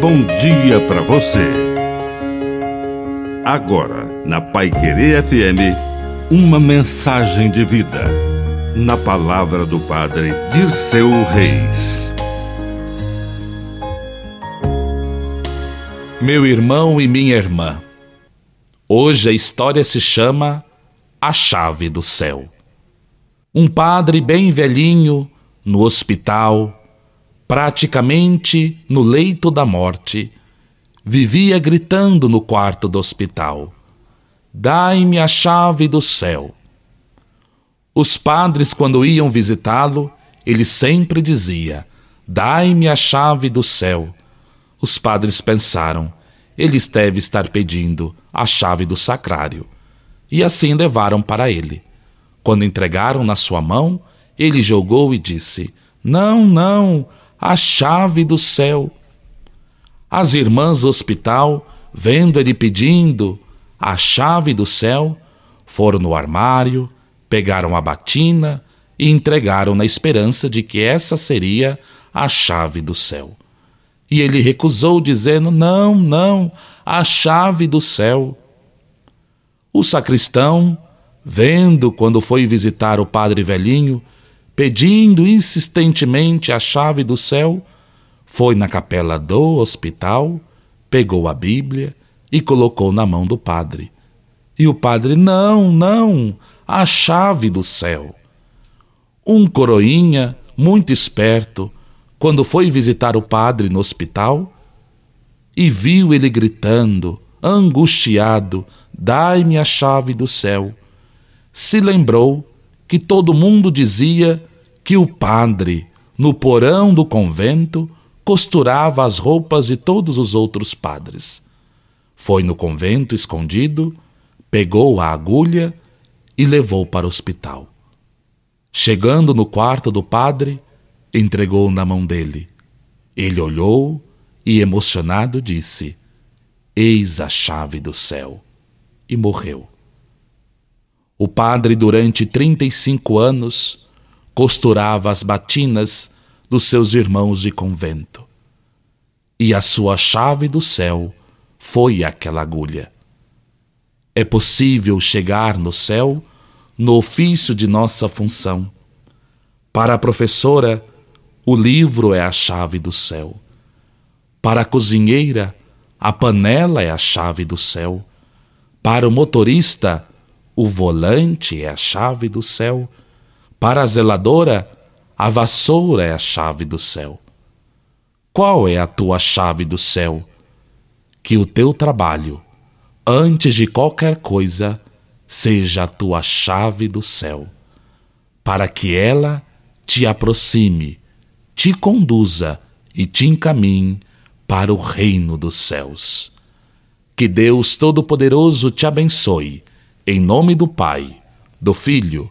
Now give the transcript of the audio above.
bom dia para você. Agora, na Pai Querer FM, uma mensagem de vida. Na palavra do Padre Dirceu Reis. Meu irmão e minha irmã, hoje a história se chama A Chave do Céu. Um padre bem velhinho, no hospital, praticamente no leito da morte, vivia gritando no quarto do hospital: Dai-me a chave do céu. Os padres, quando iam visitá-lo, ele sempre dizia: Dai-me a chave do céu. Os padres pensaram: ele deve estar pedindo a chave do sacrário. E assim levaram para ele. Quando entregaram na sua mão, ele jogou e disse: Não, não, a chave do céu. As irmãs do hospital, vendo ele pedindo a chave do céu, foram no armário, pegaram a batina e entregaram na esperança de que essa seria a chave do céu. E ele recusou, dizendo: Não, não, a chave do céu. O sacristão, vendo quando foi visitar o padre velhinho, pedindo insistentemente a chave do céu, foi na capela do hospital, pegou a Bíblia e colocou na mão do padre. E o padre, não, não, a chave do céu. Um coroinha, muito esperto, quando foi visitar o padre no hospital e viu ele gritando, angustiado: Dai-me a chave do céu, se lembrou que todo mundo dizia que o padre, no porão do convento, costurava as roupas de todos os outros padres. Foi no convento escondido, pegou a agulha e levou para o hospital. Chegando no quarto do padre, entregou na mão dele. Ele olhou e, emocionado, disse: Eis a chave do céu. E morreu. O padre, durante 35 anos, costurava as batinas dos seus irmãos de convento. E a sua chave do céu foi aquela agulha. É possível chegar no céu no ofício de nossa função. Para a professora, o livro é a chave do céu. Para a cozinheira, a panela é a chave do céu. Para o motorista, o volante é a chave do céu. Para a zeladora, a vassoura é a chave do céu. Qual é a tua chave do céu? Que o teu trabalho, antes de qualquer coisa, seja a tua chave do céu, para que ela te aproxime, te conduza e te encaminhe para o reino dos céus. Que Deus Todo-Poderoso te abençoe, em nome do Pai, do Filho